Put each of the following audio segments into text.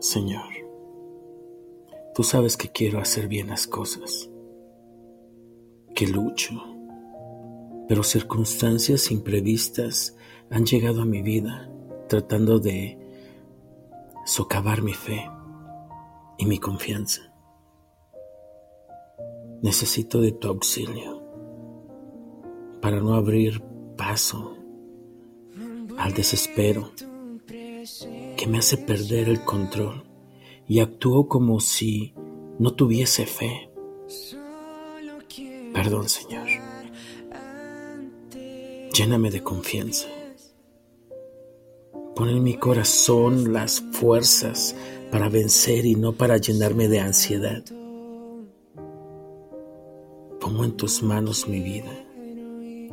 Señor, tú sabes que quiero hacer bien las cosas, que lucho, pero circunstancias imprevistas han llegado a mi vida tratando de socavar mi fe y mi confianza. Necesito de tu auxilio para no abrir paso al desespero que me hace perder el control y actúo como si no tuviese fe. Perdón, Señor. Lléname de confianza. Pon en mi corazón las fuerzas para vencer y no para llenarme de ansiedad. Pongo en tus manos mi vida.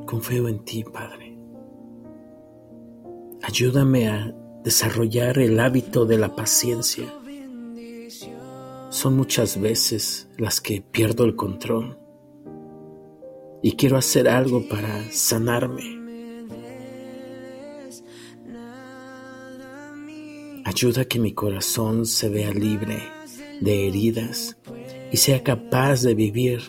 Confío en ti, Padre. Ayúdame a desarrollar el hábito de la paciencia. Son muchas veces las que pierdo el control y quiero hacer algo para sanarme. Ayuda a que mi corazón se vea libre de heridas y sea capaz de vivir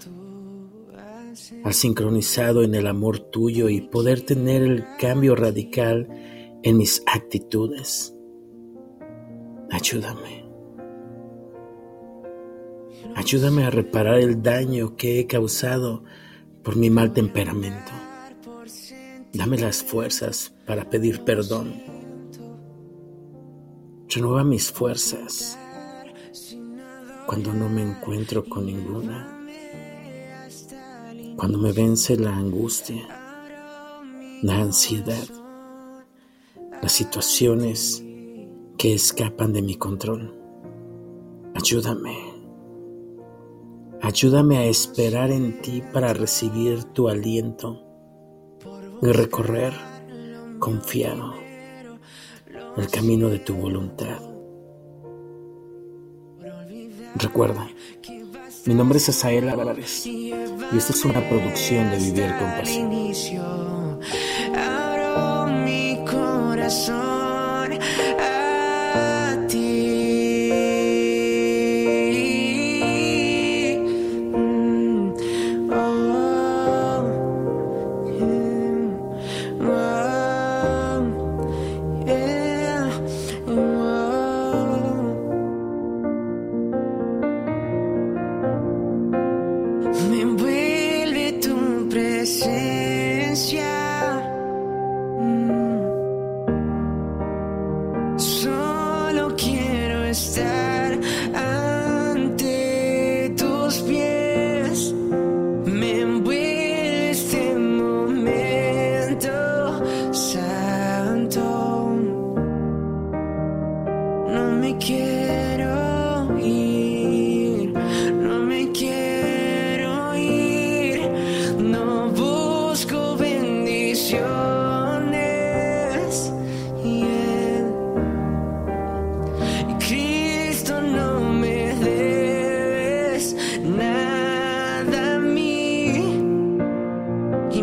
al sincronizado en el amor tuyo y poder tener el cambio radical en mis actitudes. Ayúdame. Ayúdame a reparar el daño que he causado por mi mal temperamento. Dame las fuerzas para pedir perdón. Renueva mis fuerzas cuando no me encuentro con ninguna. Cuando me vence la angustia, la ansiedad las situaciones que escapan de mi control. Ayúdame. Ayúdame a esperar en ti para recibir tu aliento y recorrer confiado el camino de tu voluntad. Recuerda, mi nombre es Asael Álvarez y esta es una producción de Vivir con Pasión. yeah y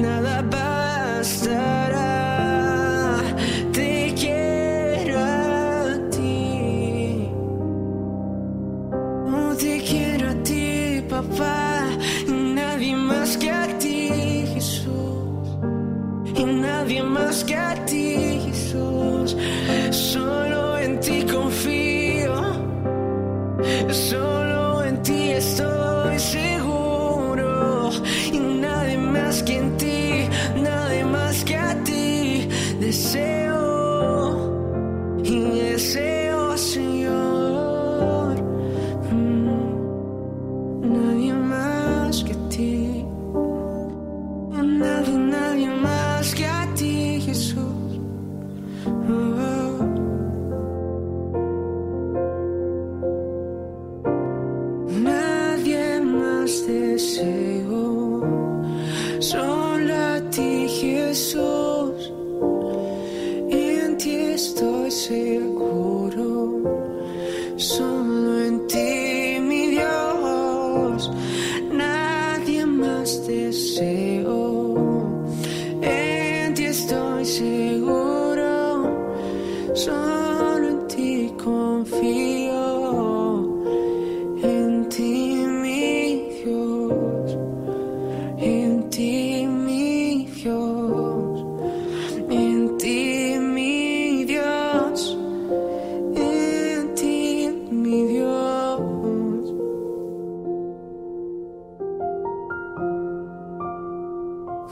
nada bastará. Te quiero a ti. Te quiero a ti, papá. Nadie más que a ti, Jesús. Y nadie más que a ti, Jesús. say justice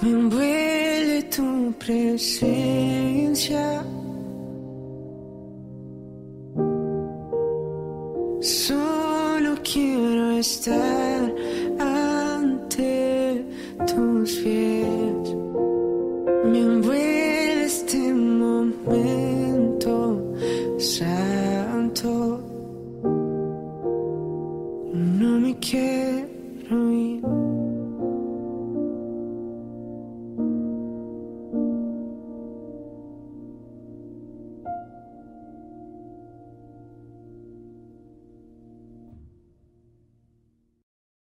Me envuelve tu presencia. Solo quiero estar.